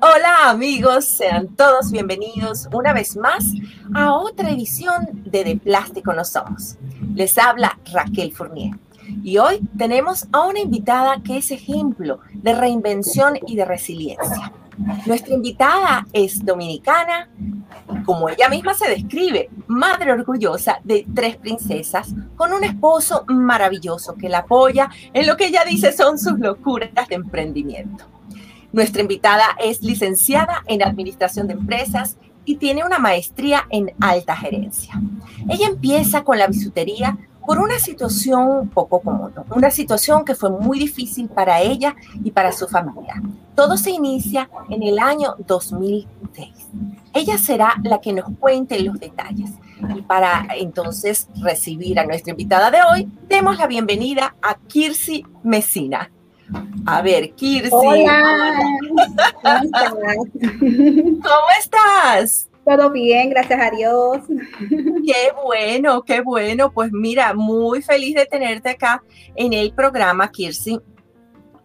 Hola amigos, sean todos bienvenidos una vez más a otra edición de De Plástico No Somos. Les habla Raquel Fournier y hoy tenemos a una invitada que es ejemplo de reinvención y de resiliencia. Nuestra invitada es dominicana, como ella misma se describe, madre orgullosa de tres princesas, con un esposo maravilloso que la apoya en lo que ella dice son sus locuras de emprendimiento. Nuestra invitada es licenciada en Administración de Empresas y tiene una maestría en alta gerencia. Ella empieza con la bisutería por una situación poco común, una situación que fue muy difícil para ella y para su familia. Todo se inicia en el año 2006. Ella será la que nos cuente los detalles. Y para entonces recibir a nuestra invitada de hoy, demos la bienvenida a Kirsi Mesina. A ver, Kirsi. Hola. ¿Cómo estás? Todo bien, gracias a Dios. Qué bueno, qué bueno. Pues mira, muy feliz de tenerte acá en el programa, Kirsi.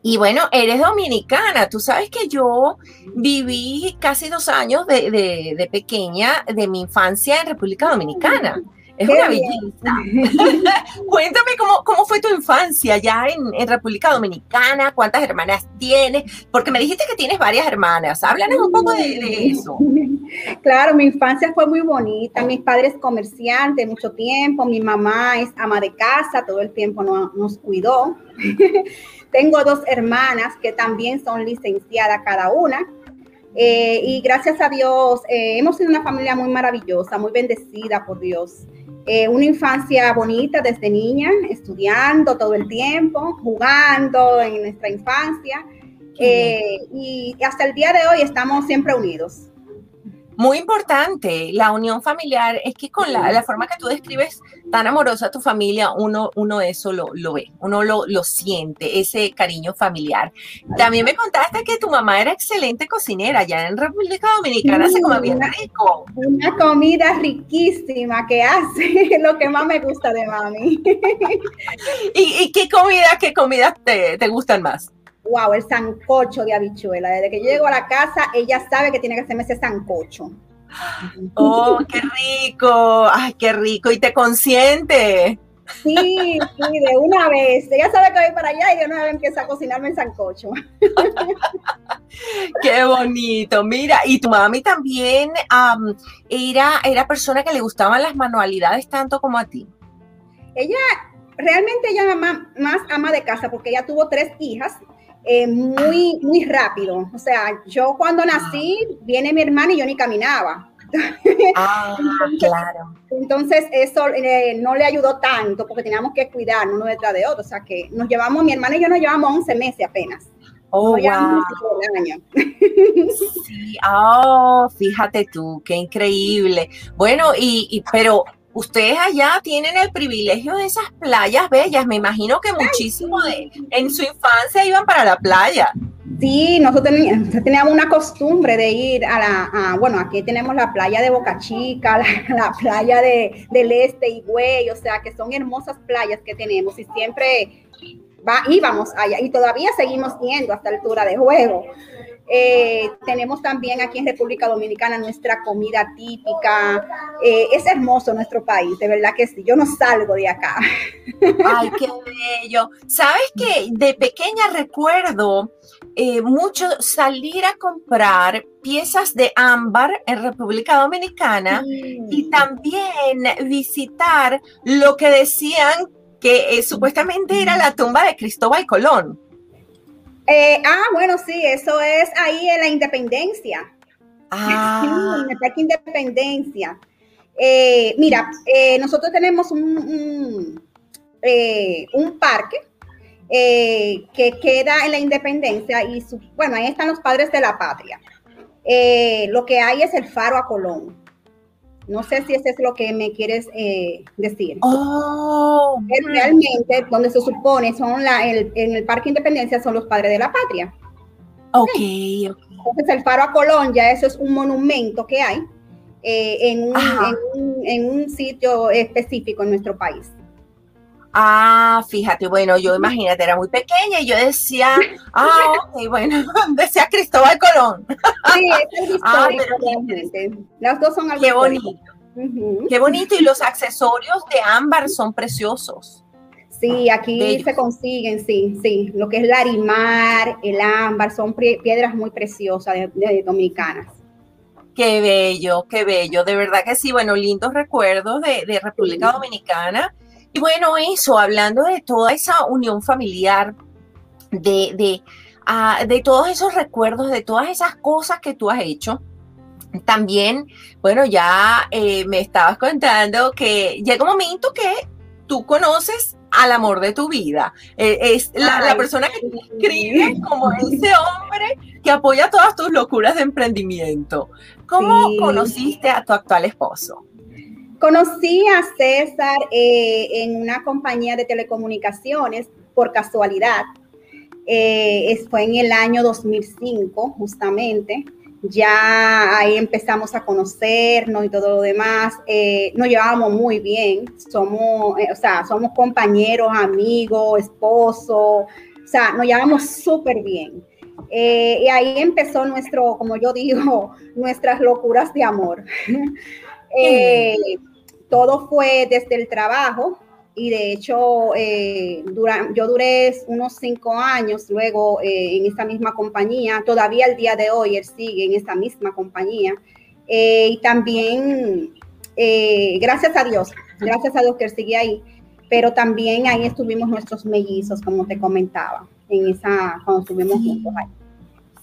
Y bueno, eres dominicana. Tú sabes que yo viví casi dos años de, de, de pequeña, de mi infancia en República Dominicana. Es una belleza. Cuéntame cómo, cómo fue tu infancia ya en, República Dominicana, cuántas hermanas tienes, porque me dijiste que tienes varias hermanas. Háblanos un poco de, eso. Claro, mi infancia fue muy bonita. Mis padres comerciantes mucho tiempo, mi mamá es ama de casa, todo el tiempo nos cuidó. Tengo dos hermanas que también son licenciadas cada una. Eh, y gracias a Dios, eh, hemos sido una familia muy maravillosa, muy bendecida por Dios. Eh, una infancia bonita desde niña, estudiando todo el tiempo, jugando en nuestra infancia. y hasta el día de hoy estamos siempre unidos. Muy importante, la unión familiar es que con la, forma que tú describes tan amorosa a tu familia, uno, uno eso lo, lo ve, uno lo, lo, siente, ese cariño familiar. También me contaste que tu mamá era excelente cocinera, ya en República Dominicana se come bien rico. Una comida riquísima que hace, lo que más me gusta de mami. ¿Y, qué comida, qué comidas te, te gustan más? Wow, el sancocho de habichuela. Desde que llego a la casa, ella sabe que tiene que hacerme ese sancocho. Oh, qué rico, ay, qué rico, y te consiente. Sí, sí, de una vez. Ella sabe que voy para allá y de una vez empieza a cocinarme el sancocho. Qué bonito. Mira, y tu mami también era, era persona que le gustaban las manualidades tanto como a ti. Ella, realmente ella más ama de casa porque ella tuvo tres hijas eh, muy, muy rápido. O sea, yo cuando nací, viene mi hermana y yo ni caminaba. Ah, claro. Entonces eso eh, no le ayudó tanto porque teníamos que cuidarnos uno detrás de otro. O sea que nos llevamos, mi hermana y yo nos llevamos 11 meses apenas. Oh, wow. Sí, oh, fíjate tú, qué increíble. Bueno, y, y pero ustedes allá tienen el privilegio de esas playas bellas. Me imagino que muchísimo de en su infancia iban para la playa. Sí, nosotros teníamos una costumbre de ir a la, bueno, aquí tenemos la playa de Boca Chica, la, playa de, del Este y Güey, o sea, que son hermosas playas que tenemos y siempre va, íbamos allá y todavía seguimos yendo hasta altura de juego. Eh, tenemos también aquí en República Dominicana nuestra comida típica. Eh, es hermoso nuestro país, de verdad que sí. Yo no salgo de acá. Ay, qué bello. Sabes que de pequeña recuerdo eh, mucho salir a comprar piezas de ámbar en República Dominicana y también visitar lo que decían que supuestamente era la tumba de Cristóbal Colón. Eh, ah, bueno, sí, eso es ahí en la Independencia. Ah. en el Parque Independencia. Eh, mira, eh, nosotros tenemos un, un, parque que queda en la Independencia y, bueno, ahí están los padres de la patria. lo que hay es el faro a Colón. No sé si eso es lo que me quieres eh, decir. Oh, realmente donde se supone son la, el, en el Parque Independencia son los padres de la patria. Ok, okay. Entonces el Faro a Colón ya eso es un monumento que hay eh, en, un, en, un, sitio específico en nuestro país. Ah, fíjate, bueno, yo imagínate, era muy pequeña y yo decía, ah, ok, bueno, decía Cristóbal Colón. Sí, es ah, pero Las dos son algo Qué bonito. Qué bonito, y los accesorios de ámbar son preciosos. Sí, aquí se consiguen, sí, sí. Lo que es el arimar, el ámbar, son piedras muy preciosas de, dominicanas. Qué bello, qué bello. De verdad que sí, bueno, lindos recuerdos de, República Dominicana. Y bueno, eso, hablando de toda esa unión familiar, de, de, ah, de todos esos recuerdos, de todas esas cosas que tú has hecho. También, bueno, ya eh, me estabas contando que llega un momento que tú conoces al amor de tu vida. Eh, es la, persona que te escribe como ese hombre que apoya todas tus locuras de emprendimiento. ¿Cómo conociste a tu actual esposo? Conocí a César eh, en una compañía de telecomunicaciones por casualidad. fue en el año 2005, justamente ya ahí empezamos a conocernos y todo lo demás. Eh, nos llevábamos muy bien, somos, eh, o sea, somos compañeros, amigos, esposos, o sea, nos llevamos súper bien. Eh, y ahí empezó nuestro, como yo digo, nuestras locuras de amor. Todo fue desde el trabajo, y de hecho eh, yo duré unos cinco años luego eh, en esta misma compañía, todavía el día de hoy él sigue en esta misma compañía eh, y también gracias a Dios, gracias a Dios que él sigue ahí, pero también ahí estuvimos nuestros mellizos, como te comentaba, en esa, cuando estuvimos juntos ahí.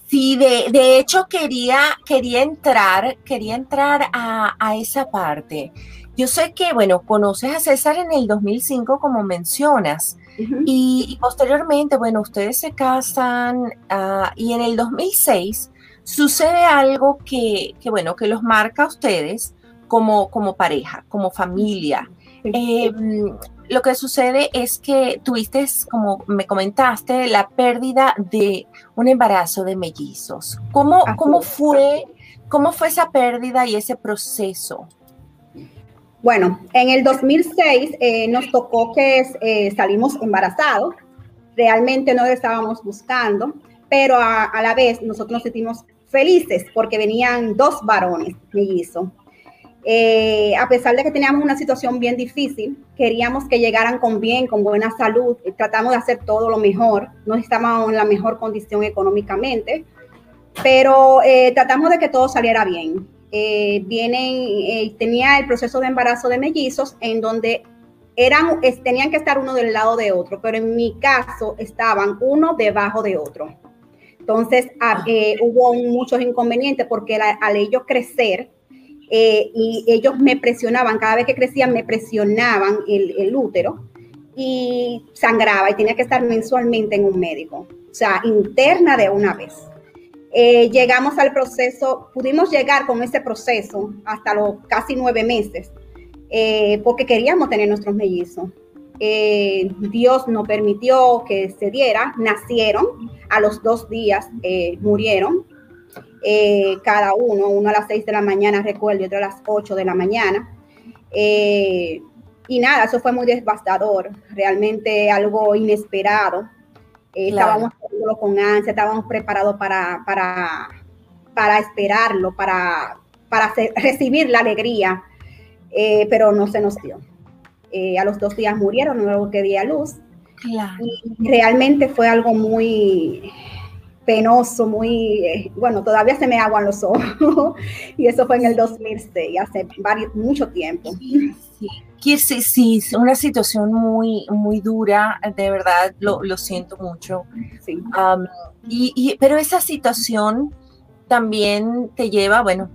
Sí, de, de, hecho quería, quería entrar, quería entrar a, a esa parte. Yo sé que, bueno, conoces a César en el 2005, como mencionas, y, posteriormente, bueno, ustedes se casan ah, y en el 2006 sucede algo que, bueno, que los marca a ustedes como, como pareja, como familia. Em, lo que sucede es que tuviste, como me comentaste, la pérdida de un embarazo de mellizos. ¿Cómo, cómo, fue, ¿Cómo fue esa pérdida y ese proceso? Bueno, en el 2006 eh, nos tocó que eh, salimos embarazados. Realmente no lo estábamos buscando, pero a, la vez nosotros nos sentimos felices porque venían dos varones mellizos. Eh, a pesar de que teníamos una situación bien difícil, queríamos que llegaran con bien, con buena salud, tratamos de hacer todo lo mejor, no estábamos en la mejor condición económicamente, pero tratamos de que todo saliera bien eh, vienen, eh, tenía el proceso de embarazo de mellizos en donde eran, tenían que estar uno del lado de otro, pero en mi caso estaban uno debajo de otro. Entonces ah, eh, hubo muchos inconvenientes porque al ellos crecer y ellos me presionaban, cada vez que crecían me presionaban el, el útero y sangraba y tenía que estar mensualmente en un médico, o sea, interna de una vez. Eh, llegamos al proceso, pudimos llegar con ese proceso hasta los casi nueve meses, eh, porque queríamos tener nuestros mellizos. Eh, Dios no permitió que se diera, nacieron, a los dos días murieron, cada uno, uno a las seis de la mañana, recuerdo, y otro a las ocho de la mañana. y nada, eso fue muy devastador, realmente algo inesperado. Estábamos con ansia, estábamos preparados para, para, para esperarlo, para, para recibir la alegría, eh, pero no se nos dio. Eh, a los dos días murieron, luego que di a luz. Y realmente fue algo muy penoso, muy, eh, bueno, todavía se me aguan los ojos. y eso fue en el 2006, hace varios, mucho tiempo. Sí, sí, sí, una situación muy, muy dura, de verdad, lo, lo siento mucho. Sí. y, pero esa situación también te lleva, bueno,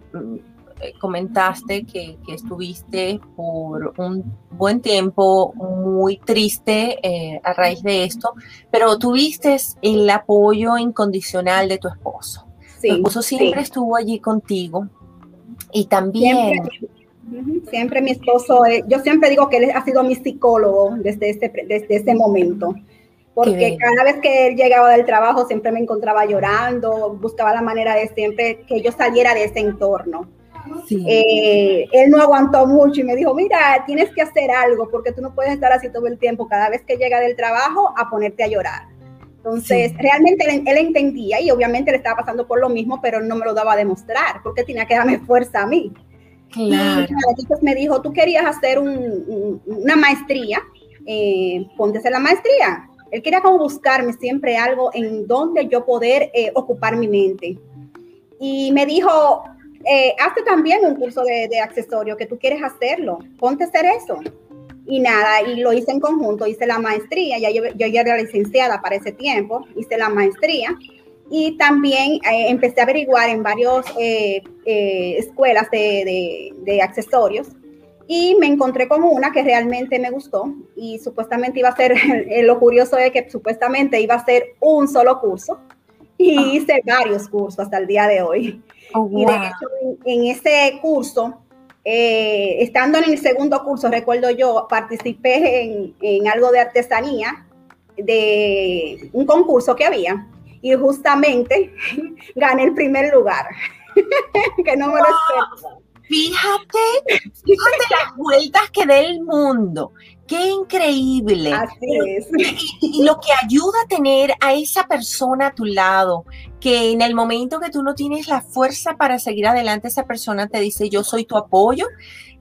eh, comentaste que, que, estuviste por un buen tiempo muy triste eh, a raíz de esto, pero tuviste el apoyo incondicional de tu esposo. Sí, tu esposo siempre estuvo allí contigo y también... Siempre, mi esposo, eh, yo siempre digo que él ha sido mi psicólogo desde este, desde ese momento porque cada vez que él llegaba del trabajo siempre me encontraba llorando, buscaba la manera de siempre que yo saliera de ese entorno. Eh, él no aguantó mucho y me dijo, mira, tienes que hacer algo porque tú no puedes estar así todo el tiempo, cada vez que llega del trabajo, a ponerte a llorar. Entonces, realmente él, entendía y obviamente le estaba pasando por lo mismo, pero no me lo daba a demostrar porque tenía que darme fuerza a mí. Claro. Y entonces me dijo, tú querías hacer una maestría, eh, ponte a la maestría. Él quería como buscarme siempre algo en donde yo poder eh, ocupar mi mente. Y me dijo, eh, hazte también un curso de, de, accesorio que tú quieres hacerlo, ponte a hacer eso. Y nada, y lo hice en conjunto, hice la maestría, ya yo, yo ya era licenciada para ese tiempo, hice la maestría y también eh, empecé a averiguar en varias eh, eh, escuelas de, de, accesorios. Y me encontré con una que realmente me gustó. Y supuestamente iba a ser, lo curioso es que supuestamente iba a ser un solo curso. Y ah. hice varios cursos hasta el día de hoy. Oh, y de hecho, en, ese curso, estando en el segundo curso, recuerdo yo, participé en, en algo de artesanía, de un concurso que había y justamente gané el primer lugar, que no me lo espero. Fíjate, fíjate las vueltas que da el mundo. Qué increíble. Así es. Y, lo que ayuda a tener a esa persona a tu lado, que en el momento que tú no tienes la fuerza para seguir adelante, esa persona te dice, yo soy tu apoyo.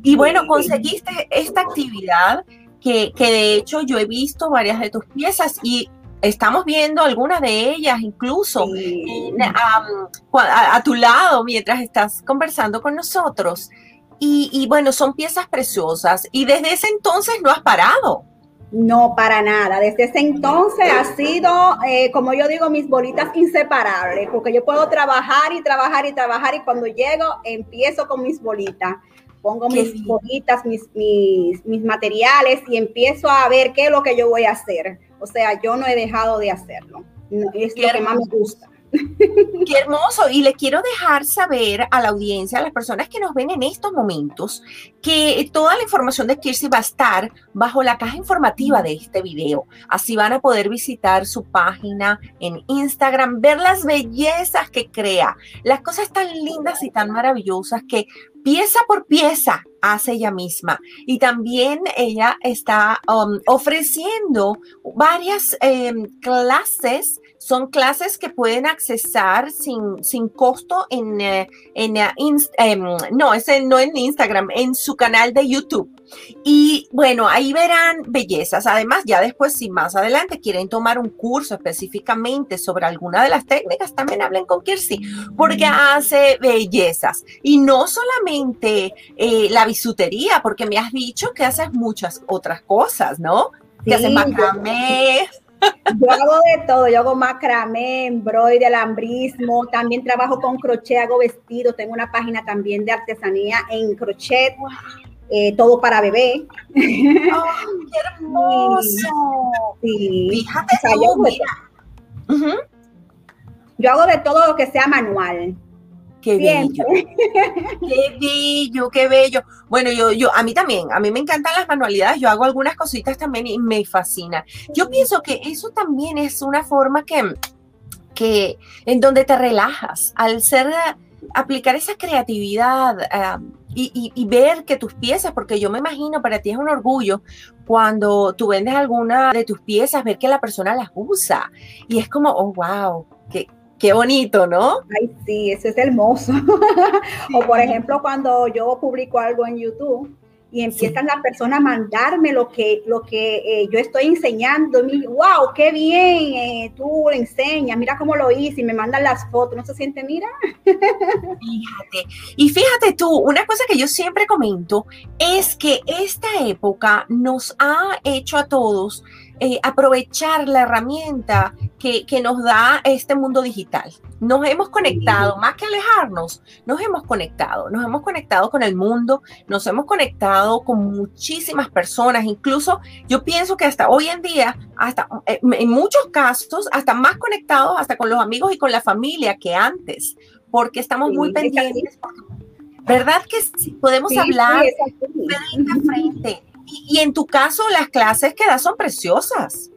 Y bueno, conseguiste esta actividad que, que de hecho yo he visto varias de tus piezas y estamos viendo algunas de ellas incluso a, tu lado mientras estás conversando con nosotros. Y, bueno, son piezas preciosas y desde ese entonces no has parado. No, para nada. Desde ese entonces ha sido, eh, como yo digo, mis bolitas inseparables, porque yo puedo trabajar y trabajar y trabajar y cuando llego empiezo con mis bolitas pongo mis bolitas, mis, mis, mis, materiales y empiezo a ver qué es lo que yo voy a hacer. O sea, yo no he dejado de hacerlo. es lo que más me gusta. Qué hermoso. Y le quiero dejar saber a la audiencia, a las personas que nos ven en estos momentos, que toda la información de Kirsi va a estar bajo la caja informativa de este video. Así van a poder visitar su página en Instagram, ver las bellezas que crea, las cosas tan lindas y tan maravillosas que pieza por pieza hace ella misma. Y también ella está um, ofreciendo varias em, clases son clases que pueden accesar sin, sin costo en, eh, en eh, em, no, ese no en Instagram, en su canal de YouTube. Y bueno, ahí verán bellezas. Además, ya después, si más adelante quieren tomar un curso específicamente sobre alguna de las técnicas, también hablen con Kirsi, porque hace bellezas. Y no solamente eh, la bisutería, porque me has dicho que haces muchas otras cosas, ¿no? Que haces macramé, yo hago de todo, yo hago macramé, embroide, alambrismo, también trabajo con crochet, hago vestidos, tengo una página también de artesanía en crochet, eh, todo para bebé. ¡Qué hermoso! Fíjate yo hago de todo lo que sea manual. Qué bello. Qué bello, qué bello. Bueno, yo, yo, a mí también, a mí me encantan las manualidades, yo hago algunas cositas también y me fascina. Yo pienso que eso también es una forma que, que en donde te relajas, al ser, aplicar esa creatividad y, y, ver que tus piezas, porque yo me imagino, para ti es un orgullo cuando tú vendes alguna de tus piezas, ver que la persona las usa y es como, oh, wow, que Qué bonito, ¿no? Ay, sí, eso es hermoso. o por ejemplo, cuando yo publico algo en YouTube y empiezan las personas a mandarme lo que, lo que eh, yo estoy enseñando, y wow, qué bien, eh, tú le enseñas, mira cómo lo hice, y me mandan las fotos, ¿no se siente, mira? fíjate, y fíjate tú, una cosa que yo siempre comento es que esta época nos ha hecho a todos eh, aprovechar la herramienta que, nos da este mundo digital. Nos hemos conectado, más que alejarnos, nos hemos conectado, nos hemos conectado con el mundo, nos hemos conectado con muchísimas personas, incluso yo pienso que hasta hoy en día, hasta eh, en muchos casos, hasta más conectados hasta con los amigos y con la familia que antes, porque estamos muy pendientes. ¿Verdad que sí? Podemos hablar frente a frente y, en tu caso, las clases que das son preciosas.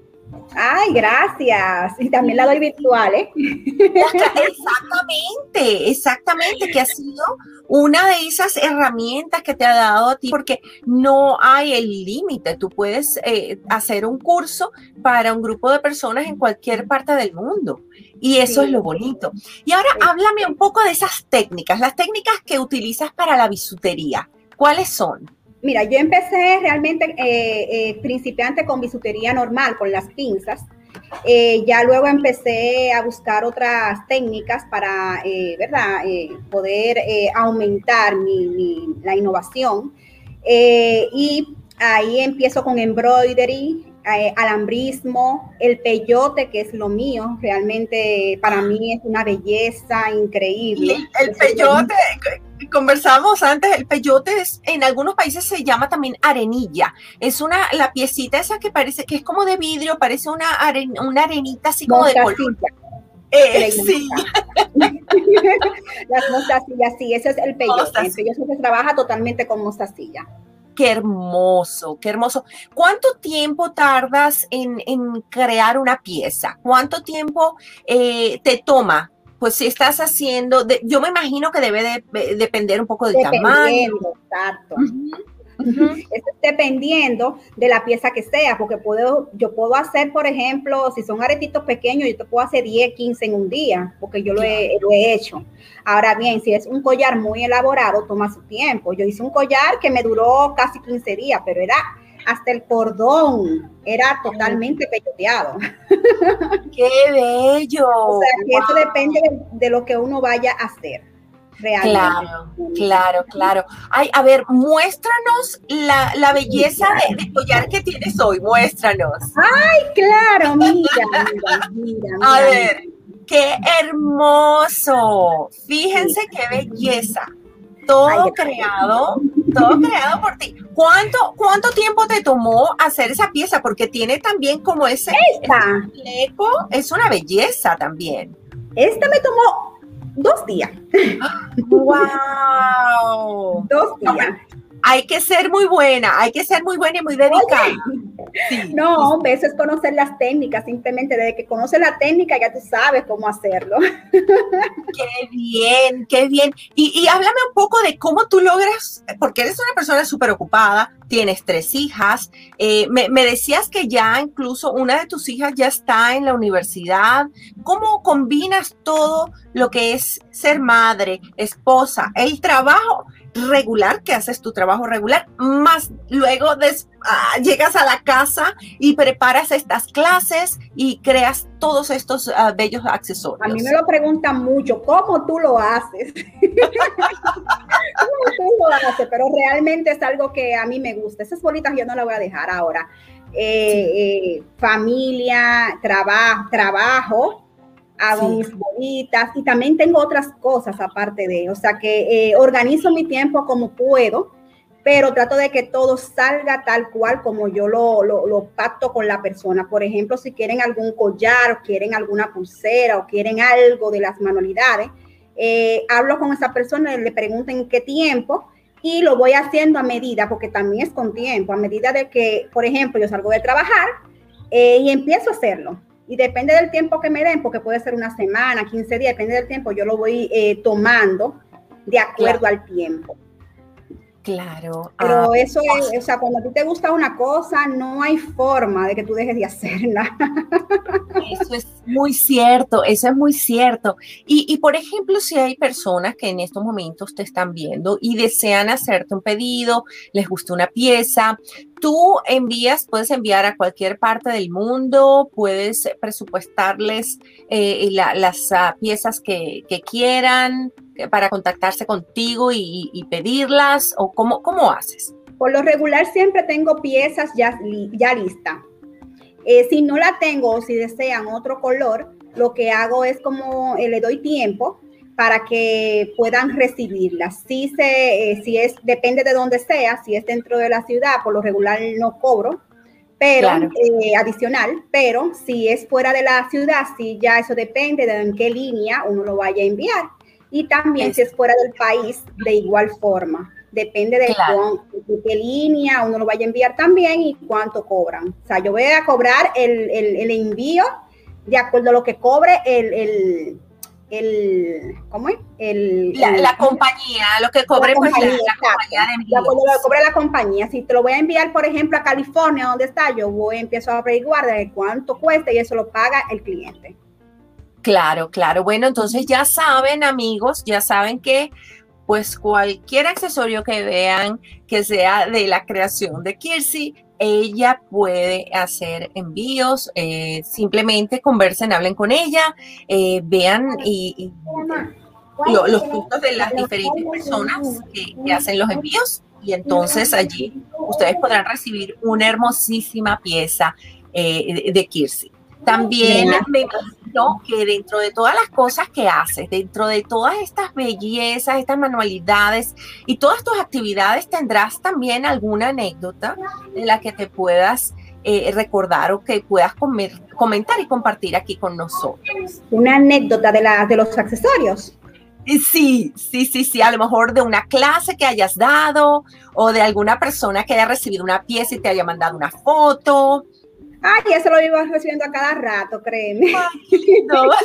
Ay, gracias. Y también la doy virtual, ¿eh? Exactamente, exactamente, que ha sido una de esas herramientas que te ha dado a ti, porque no hay el límite. Tú puedes eh, hacer un curso para un grupo de personas en cualquier parte del mundo. Y eso es lo bonito. Y ahora háblame un poco de esas técnicas, las técnicas que utilizas para la bisutería. ¿Cuáles son? Mira, yo empecé realmente eh, eh, principiante con bisutería normal, con las pinzas. Eh, ya luego empecé a buscar otras técnicas para, ¿verdad?, poder aumentar la innovación. y ahí empiezo con embroidery, alambrismo, el peyote, que es lo mío, realmente para mí es una belleza increíble. el peyote, conversamos antes, el peyote es, en algunos países se llama también arenilla. Es una, la piecita esa que parece, que es como de vidrio, parece una, una arenita así como de color. Eh, sí. Las mostacillas, sí, ese es el peyote. El peyote se trabaja totalmente con mostacilla. Qué hermoso, qué hermoso. ¿Cuánto tiempo tardas en, crear una pieza? ¿Cuánto tiempo eh, te toma pues si estás haciendo, yo me imagino que debe de, depender un poco del tamaño. Exacto. dependiendo de la pieza que sea, porque puedo, yo puedo hacer, por ejemplo, si son aretitos pequeños, yo te puedo hacer 10, 15 en un día, porque yo lo he, lo he hecho. Ahora bien, si es un collar muy elaborado, toma su tiempo. Yo hice un collar que me duró casi 15 días, pero era hasta el cordón era totalmente peyoteado. ¡Qué bello! O sea, que eso depende de, lo que uno vaya a hacer. Realmente. Claro, claro, claro. Ay, a ver, muéstranos la, belleza de, collar que tienes hoy, muéstranos. Ay, claro, mira, mira, mira. A ver, qué hermoso. Fíjense qué belleza todo creado, todo creado por ti. ¿Cuánto, ¿Cuánto tiempo te tomó hacer esa pieza? Porque tiene también como ese, Esta. es una belleza también. Esta me tomó dos días. ¡Wow! Dos días hay que ser muy buena, hay que ser muy buena y muy dedicada. No, hombre, eso es conocer las técnicas, simplemente desde que conoces la técnica ya tú sabes cómo hacerlo. Qué bien, qué bien. Y, háblame un poco de cómo tú logras, porque eres una persona súper ocupada, tienes tres hijas, eh, me, me decías que ya incluso una de tus hijas ya está en la universidad. ¿Cómo combinas todo lo que es ser madre, esposa, el trabajo? Regular, que haces tu trabajo regular, más luego ah, llegas a la casa y preparas estas clases y creas todos estos ah, bellos accesorios. A mí me lo preguntan mucho, ¿cómo tú lo haces? ¿Cómo tú lo haces? Pero realmente es algo que a mí me gusta. Esas bolitas yo no las voy a dejar ahora. Eh, eh, familia, trabajo, trabajo, hago mis bolitas y también tengo otras cosas aparte de, o sea que eh, organizo mi tiempo como puedo, pero trato de que todo salga tal cual como yo lo, lo, pacto con la persona. Por ejemplo, si quieren algún collar, o quieren alguna pulsera, o quieren algo de las manualidades, eh, hablo con esa persona, le pregunto en qué tiempo y lo voy haciendo a medida, porque también es con tiempo, a medida de que, por ejemplo, yo salgo de trabajar eh, y empiezo a hacerlo y depende del tiempo que me den, porque puede ser una semana, 15 días, depende del tiempo, yo lo voy eh, tomando de acuerdo al tiempo. Claro. Pero ah, eso es, o sea, cuando a ti te gusta una cosa, no hay forma de que tú dejes de hacerla. Eso es muy cierto, eso es muy cierto. Y, y, por ejemplo, si hay personas que en estos momentos te están viendo y desean hacerte un pedido, les gusta una pieza, tú envías, puedes enviar a cualquier parte del mundo, puedes presupuestarles eh, las ah, piezas que, quieran para contactarse contigo y, pedirlas? ¿O cómo, cómo haces? Por lo regular siempre tengo piezas ya, ya listas. Eh, si no la tengo o si desean otro color, lo que hago es como eh, le doy tiempo para que puedan recibirlas. Si, se, eh, si es, depende de dónde sea, si es dentro de la ciudad, por lo regular no cobro, pero adicional, pero si es fuera de la ciudad, sí ya eso depende de en qué línea uno lo vaya a enviar y también si es fuera del país de igual forma. Depende de, qué línea uno lo vaya a enviar también y cuánto cobran. O sea, yo voy a cobrar el, el, envío de acuerdo a lo que cobre el, el ¿cómo es? El, la, compañía, lo que cobre la, pues, compañía, la, compañía de envíos. lo que cobre la compañía. Si te lo voy a enviar, por ejemplo, a California, donde está, yo voy, empiezo a averiguar de cuánto cuesta y eso lo paga el cliente. Claro, claro. Bueno, entonces ya saben, amigos, ya saben que pues cualquier accesorio que vean que sea de la creación de Kirsi, ella puede hacer envíos, eh, simplemente conversen, hablen con ella, eh, vean y, los puntos de las diferentes personas que, hacen los envíos y entonces allí ustedes podrán recibir una hermosísima pieza eh, de Kirsi. También me imagino que dentro de todas las cosas que haces, dentro de todas estas bellezas, estas manualidades y todas tus actividades, tendrás también alguna anécdota de la que te puedas eh, recordar o que puedas comentar y compartir aquí con nosotros. Una anécdota de, la, de los accesorios. Sí, sí, sí, sí, a lo mejor de una clase que hayas dado o de alguna persona que haya recibido una pieza y te haya mandado una foto Ay, eso lo iba recibiendo a cada rato, créeme. ellos,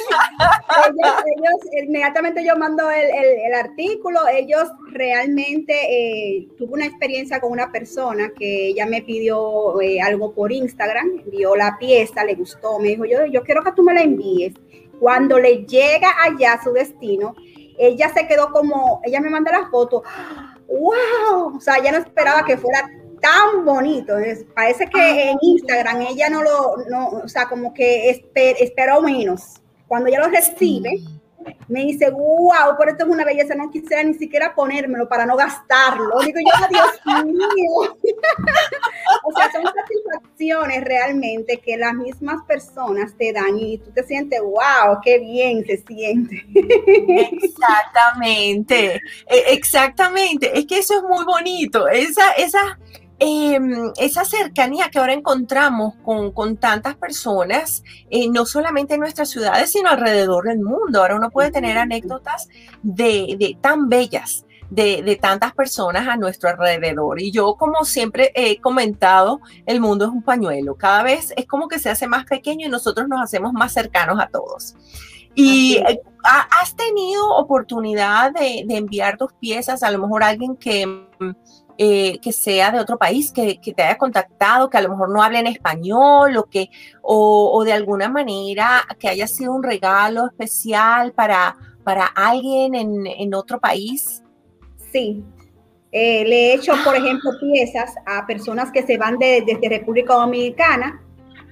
inmediatamente yo mando el, artículo, ellos realmente eh, tuve una experiencia con una persona que ella me pidió eh, algo por Instagram, vio la pieza, le gustó, me dijo, yo, yo quiero que tú me la envíes. Cuando le llega allá a su destino, ella se quedó como, ella me manda la foto, wow, o sea, ella no esperaba que fuera tan bonito. parece que ah, en Instagram ella no lo, no, o sea, como que esperó menos. Cuando ella lo recibe, me dice, wow, pero esto es una belleza, no quisiera ni siquiera ponérmelo para no gastarlo. Digo yo, Dios mío. o sea, son satisfacciones realmente que las mismas personas te dan y tú te sientes, wow, qué bien se siente. exactamente, e, exactamente. Es que eso es muy bonito. Esa, esa Em, esa cercanía que ahora encontramos con, tantas personas, eh, no solamente en nuestras ciudades, sino alrededor del mundo. Ahora uno puede tener anécdotas de, tan bellas. De, tantas personas a nuestro alrededor. Y yo, como siempre he comentado, el mundo es un pañuelo. Cada vez es como que se hace más pequeño y nosotros nos hacemos más cercanos a todos. Y eh, has tenido oportunidad de, de, enviar tus piezas, a lo mejor alguien que eh, que sea de otro país, que, te haya contactado, que a lo mejor no hable en español o, que, o, de alguna manera que haya sido un regalo especial para, para alguien en, otro país? Sí. Eh, le he hecho, por ejemplo, piezas a personas que se van de, desde República Dominicana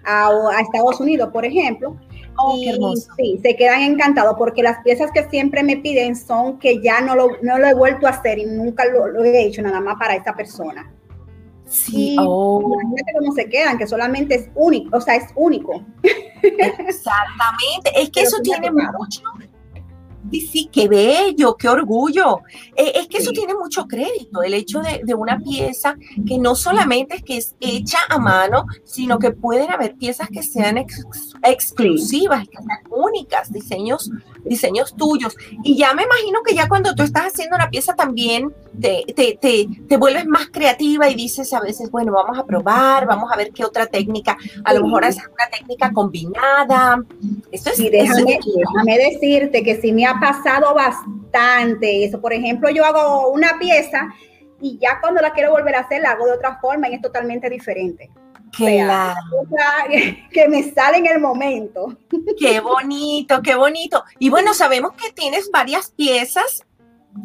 a Estados Unidos, por ejemplo, Oh, sí, se quedan encantados porque las piezas que siempre me piden son que ya no lo, no lo he vuelto a hacer y nunca lo, he hecho nada más para esta persona. Sí, oh. imagínate cómo se quedan, que solamente es único, o sea, es único. Exactamente, es que eso tiene mucho, Sí, sí, qué bello, qué orgullo. Eh, es que eso tiene mucho crédito, el hecho de, una pieza que no solamente es que es hecha a mano, sino que pueden haber piezas que sean exclusivas, que sean únicas, diseños, diseños tuyos. Y ya me imagino que ya cuando tú estás haciendo una pieza también te, te, vuelves más creativa y dices a veces, bueno, vamos a probar, vamos a ver qué otra técnica, a lo mejor hacer una técnica combinada. Esto es, déjame, déjame decirte que si me ha pasado bastante eso. Por ejemplo, yo hago una pieza y ya cuando la quiero volver a hacer, la hago de otra forma y es totalmente diferente. Claro. que me sale en el momento. Qué bonito, qué bonito. Y bueno, sabemos que tienes varias piezas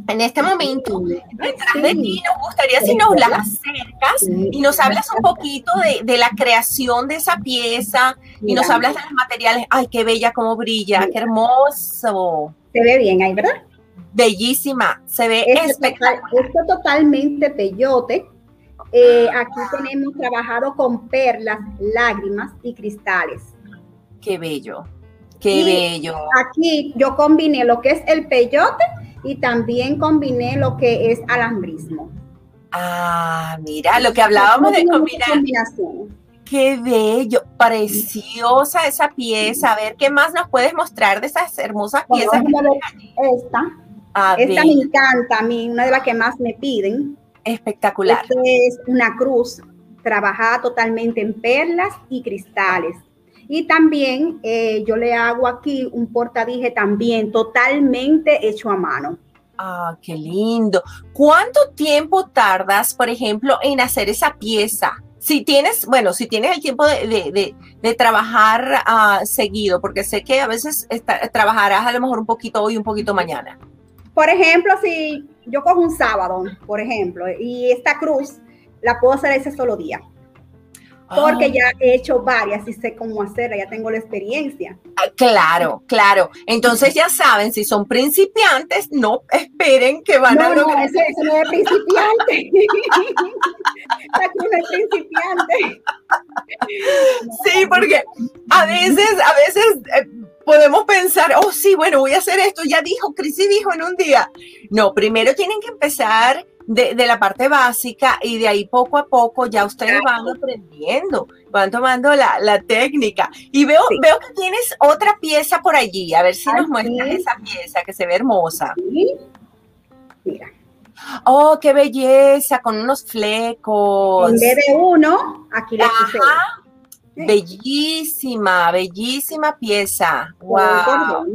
en este momento detrás de ti. Nos gustaría si nos las acercas y nos hablas un poquito de, la creación de esa pieza y nos hablas de los materiales. Ay, qué bella, cómo brilla, qué hermoso. Se ve bien ahí, ¿verdad? Bellísima, se ve espectacular. esto totalmente peyote. Eh, aquí tenemos trabajado con perlas, lágrimas y cristales. Qué bello, qué bello. Aquí yo combiné lo que es el peyote y también combiné lo que es alambrismo. Ah, mira, lo que hablábamos de combinar. Qué bello, preciosa esa pieza. A ver, ¿qué más nos puedes mostrar de esas hermosas piezas? esta. Esta me encanta a mí, una de las que más me piden. Espectacular. Esta es una cruz trabajada totalmente en perlas y cristales. Y también eh, yo le hago aquí un portadije también totalmente hecho a mano. Ah, qué lindo. ¿Cuánto tiempo tardas, por ejemplo, en hacer esa pieza? Si tienes, bueno, si tienes el tiempo de, trabajar ah, seguido, porque sé que a veces trabajarás a lo mejor un poquito hoy, un poquito mañana. Por ejemplo, si yo cojo un sábado, por ejemplo, y esta cruz la puedo hacer ese solo día porque ah. ya he hecho varias y sé cómo hacerla, ya tengo la experiencia. Ah, claro, claro. Entonces ya saben, si son principiantes, no esperen que van a lograr. No, eso, no es principiante. No es principiante. Sí, porque a veces, a veces eh, podemos pensar, oh sí, bueno, voy a hacer esto, ya dijo, Crisi dijo en un día. No, primero tienen que empezar de, la parte básica y de ahí poco a poco ya ustedes van aprendiendo, van tomando la, técnica. Y veo, veo que tienes otra pieza por allí, a ver si nos muestras esa pieza que se ve hermosa. Mira. Oh, qué belleza, con unos flecos. En vez de uno, aquí la puse. Bellísima, bellísima pieza. Wow.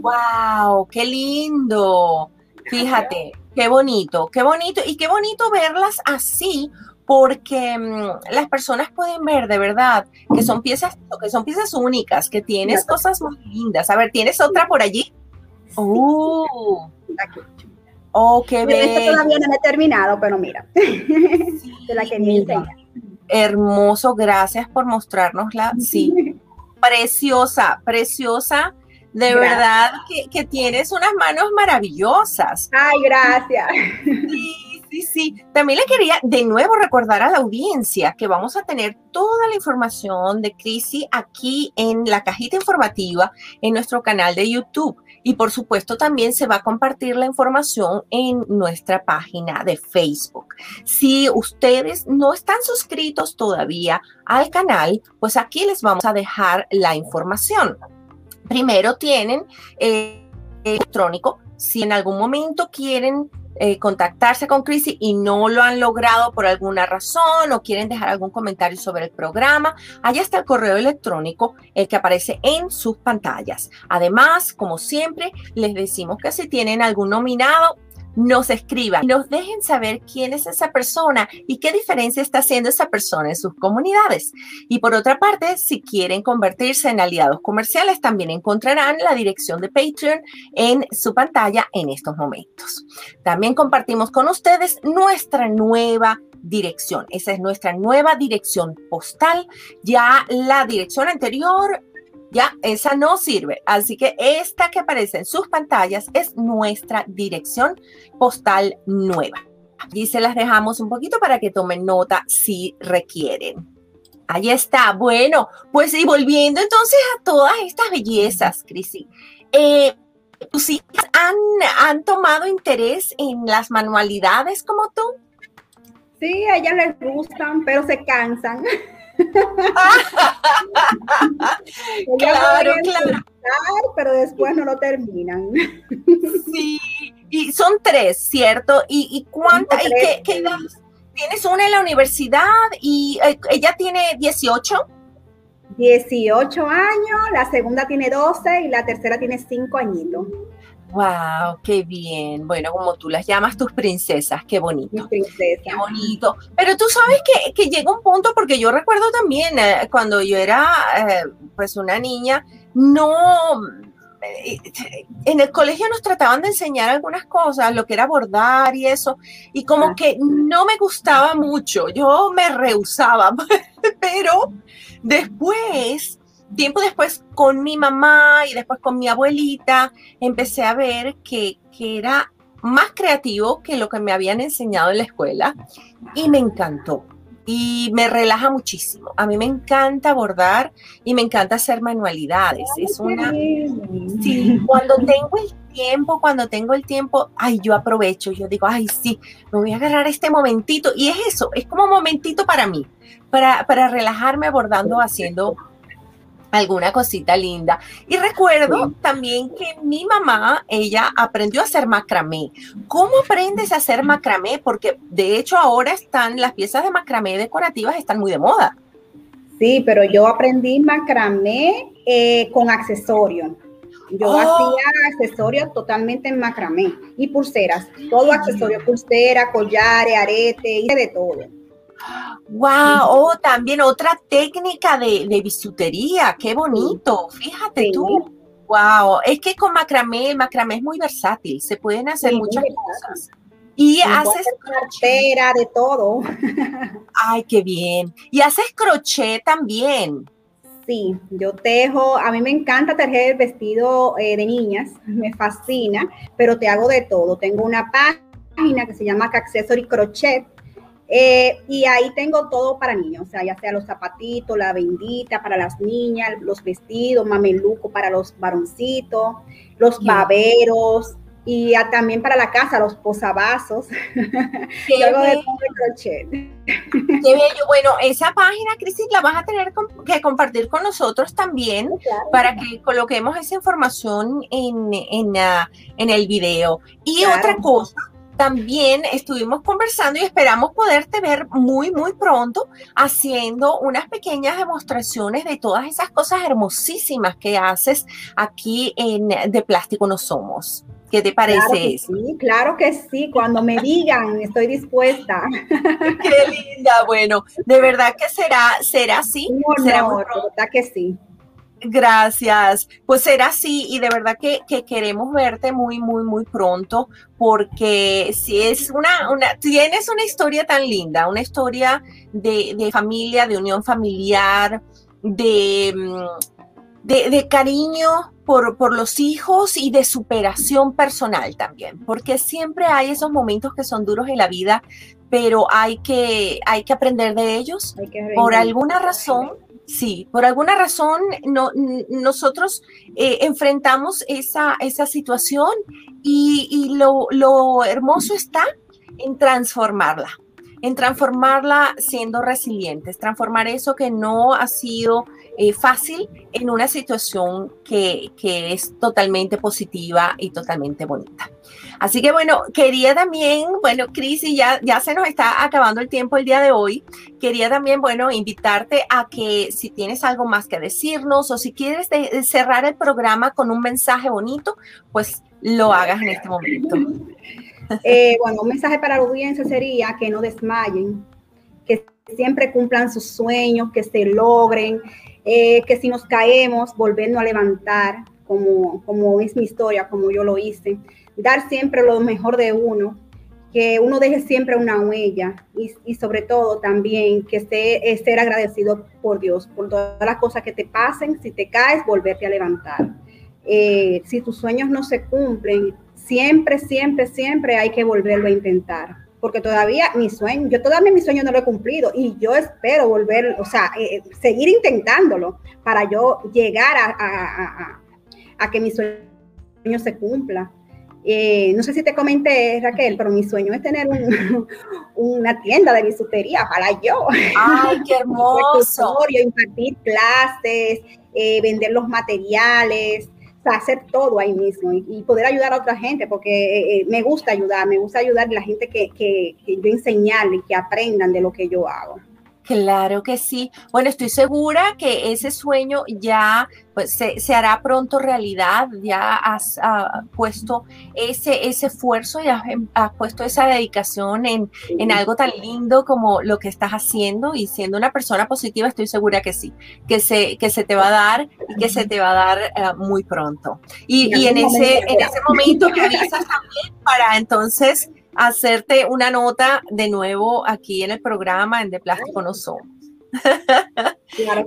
wow, qué lindo. Fíjate, Qué bonito, qué bonito y qué bonito verlas así porque mm, las personas pueden ver de verdad que son piezas, que son piezas únicas, que tienes cosas muy lindas. A ver, ¿tienes otra por allí? Oh, oh qué bello. todavía no he terminado, pero mira, de la que Hermoso, gracias por mostrárnosla. Sí, preciosa, preciosa de verdad que, tienes unas manos maravillosas. Ay, gracias. Sí, sí, sí. También le quería de nuevo recordar a la audiencia que vamos a tener toda la información de Crisi aquí en la cajita informativa en nuestro canal de YouTube. Y por supuesto también se va a compartir la información en nuestra página de Facebook. Si ustedes no están suscritos todavía al canal, pues aquí les vamos a dejar la información. Primero tienen eh, electrónico. Si en algún momento quieren eh, contactarse con Crisi y no lo han logrado por alguna razón o quieren dejar algún comentario sobre el programa, allá está el correo electrónico, el que aparece en sus pantallas. Además, como siempre, les decimos que si tienen algún nominado, nos escriban, nos dejen saber quién es esa persona y qué diferencia está haciendo esa persona en sus comunidades. Y por otra parte, si quieren convertirse en aliados comerciales, también encontrarán la dirección de Patreon en su pantalla en estos momentos. También compartimos con ustedes nuestra nueva dirección. Esa es nuestra nueva dirección postal. Ya la dirección anterior ya, esa no sirve. Así que esta que aparece en sus pantallas es nuestra dirección postal nueva. Y se las dejamos un poquito para que tomen nota si requieren. Ahí está. Bueno, pues y volviendo entonces a todas estas bellezas, Crisi. Eh, ¿Tus hijas han, han tomado interés en las manualidades como tú? Sí, a ellas les gustan, pero se cansan. claro, claro. Pero después no lo terminan. sí, y son tres, ¿cierto? ¿Y, y cuántas? qué, ¿Tienes una en la universidad y eh, ella tiene 18? 18 años, la segunda tiene 12 y la tercera tiene 5 añitos. Wow, qué bien. Bueno, como tú las llamas tus princesas, qué bonito. Qué bonito. Pero tú sabes que, que, llega un punto, porque yo recuerdo también eh, cuando yo era eh, pues una niña, no, eh, en el colegio nos trataban de enseñar algunas cosas, lo que era bordar y eso, y como que no me gustaba mucho, yo me rehusaba, pero después tiempo después con mi mamá y después con mi abuelita, empecé a ver que, era más creativo que lo que me habían enseñado en la escuela y me encantó. Y me relaja muchísimo. A mí me encanta bordar y me encanta hacer manualidades. es una. Sí, cuando tengo el tiempo, cuando tengo el tiempo, ay, yo aprovecho. Yo digo, ay, sí, me voy a agarrar este momentito. Y es eso, es como un momentito para mí, para, para relajarme bordando, haciendo alguna cosita linda. Y recuerdo también que mi mamá, ella aprendió a hacer macramé. ¿Cómo aprendes a hacer macramé? Porque de hecho ahora están las piezas de macramé decorativas están muy de moda. Sí, pero yo aprendí macramé eh, con accesorios. Yo oh. hacía accesorios totalmente en macramé y pulseras, todo accesorio, pulsera, collares, arete, y de todo. Wow, oh, también otra técnica de, de bisutería, qué bonito, fíjate tú. Wow, es que con macramé, el macramé es muy versátil, se pueden hacer muchas cosas. Y haces cartera, de todo. Ay, qué bien. Y haces crochet también. Sí, yo tejo, a mí me encanta tejer vestido eh, de niñas, me fascina, pero te hago de todo. Tengo una página que se llama Accessory Crochet eh, y ahí tengo todo para niños, o sea, ya sea los zapatitos, la bendita para las niñas, los vestidos, mameluco para los varoncitos, los baberos y también para la casa, los posavasos. Qué Qué bello. Bueno, esa página, Cristi, la vas a tener que compartir con nosotros también para que coloquemos esa información en, en, ah, en el video. Y otra cosa también estuvimos conversando y esperamos poderte ver muy, muy pronto haciendo unas pequeñas demostraciones de todas esas cosas hermosísimas que haces aquí en De Plástico No Somos. ¿Qué te parece claro Sí, claro que sí. Cuando me digan, estoy dispuesta. Qué linda. Bueno, de verdad que será, será así. será de verdad que sí. Gracias. Pues será así y de verdad que, queremos verte muy, muy, muy pronto porque si es una, una, tienes una historia tan linda, una historia de, familia, de unión familiar, de, mm, de, cariño por, por, los hijos y de superación personal también, porque siempre hay esos momentos que son duros en la vida, pero hay que, hay que aprender de ellos. por alguna razón Sí, por alguna razón no, nosotros eh, enfrentamos esa, esa situación y, lo, lo, hermoso está en transformarla, en transformarla siendo resilientes, transformar eso que no ha sido eh, fácil en una situación que, que, es totalmente positiva y totalmente bonita. Así que bueno, quería también, bueno, Cris, y ya, ya se nos está acabando el tiempo el día de hoy, quería también, bueno, invitarte a que si tienes algo más que decirnos o si quieres cerrar el programa con un mensaje bonito, pues lo hagas en este momento. Eh, bueno, un mensaje para la audiencia sería que no desmayen, que siempre cumplan sus sueños, que se logren, eh, que si nos caemos, volvernos a levantar, como, como es mi historia, como yo lo hice, dar siempre lo mejor de uno, que uno deje siempre una huella y, sobre todo también que esté ser agradecido por Dios, por todas las cosas que te pasen, si te caes, volverte a levantar. Eh, si tus sueños no se cumplen, siempre, siempre, siempre hay que volverlo a intentar porque todavía mi sueño, yo todavía mi sueño no lo he cumplido y yo espero volver, o sea, eh, seguir intentándolo para yo llegar a, a, que mi sueño se cumpla. Eh, no sé si te comenté, Raquel, pero mi sueño es tener una tienda de bisutería, para yo. ¡Ay, qué hermoso! impartir clases, eh, vender los materiales, hacer todo ahí mismo y, poder ayudar a otra gente, porque eh, eh, me gusta ayudar, me gusta ayudar a la gente que, que, que yo enseñarle, que aprendan de lo que yo hago. Claro que sí. Bueno, estoy segura que ese sueño ya pues, se, hará pronto realidad. Ya has ah, puesto ese, ese esfuerzo y has, puesto esa dedicación en, en, algo tan lindo como lo que estás haciendo y siendo una persona positiva, estoy segura que sí, que se, que se te va a dar y que se te va a dar ah, muy pronto. Y, y en, ese, en ese momento me avisas también para entonces hacerte una nota de nuevo aquí en el programa en De Plástico No Somos.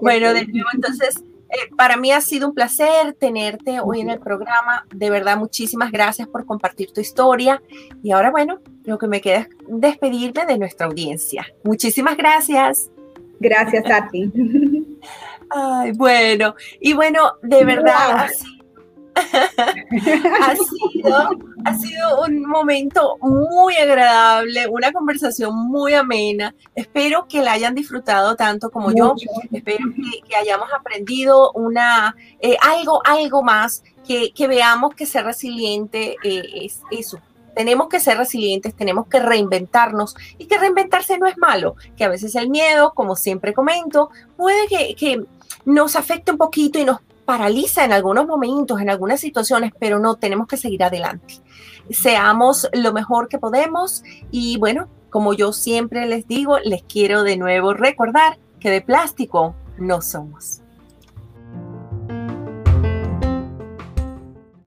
bueno, de nuevo, entonces, eh, para mí ha sido un placer tenerte hoy en el programa. De verdad, muchísimas gracias por compartir tu historia. Y ahora, bueno, lo que me queda es despedirme de nuestra audiencia. Muchísimas gracias. Gracias a ti. Ay, bueno, y bueno, de verdad, ha, sido, ha sido un momento muy agradable, una conversación muy amena. Espero que la hayan disfrutado tanto como yo. Espero que, hayamos aprendido una, eh, algo, algo más, que, veamos que ser resiliente eh, es eso, tenemos que ser resilientes, tenemos que reinventarnos y que reinventarse no es malo, que a veces el miedo, como siempre comento, puede que, que, nos afecte un poquito y nos paraliza en algunos momentos, en algunas situaciones, pero no, tenemos que seguir adelante. Seamos lo mejor que podemos y bueno, como yo siempre les digo, les quiero de nuevo recordar que de plástico no somos.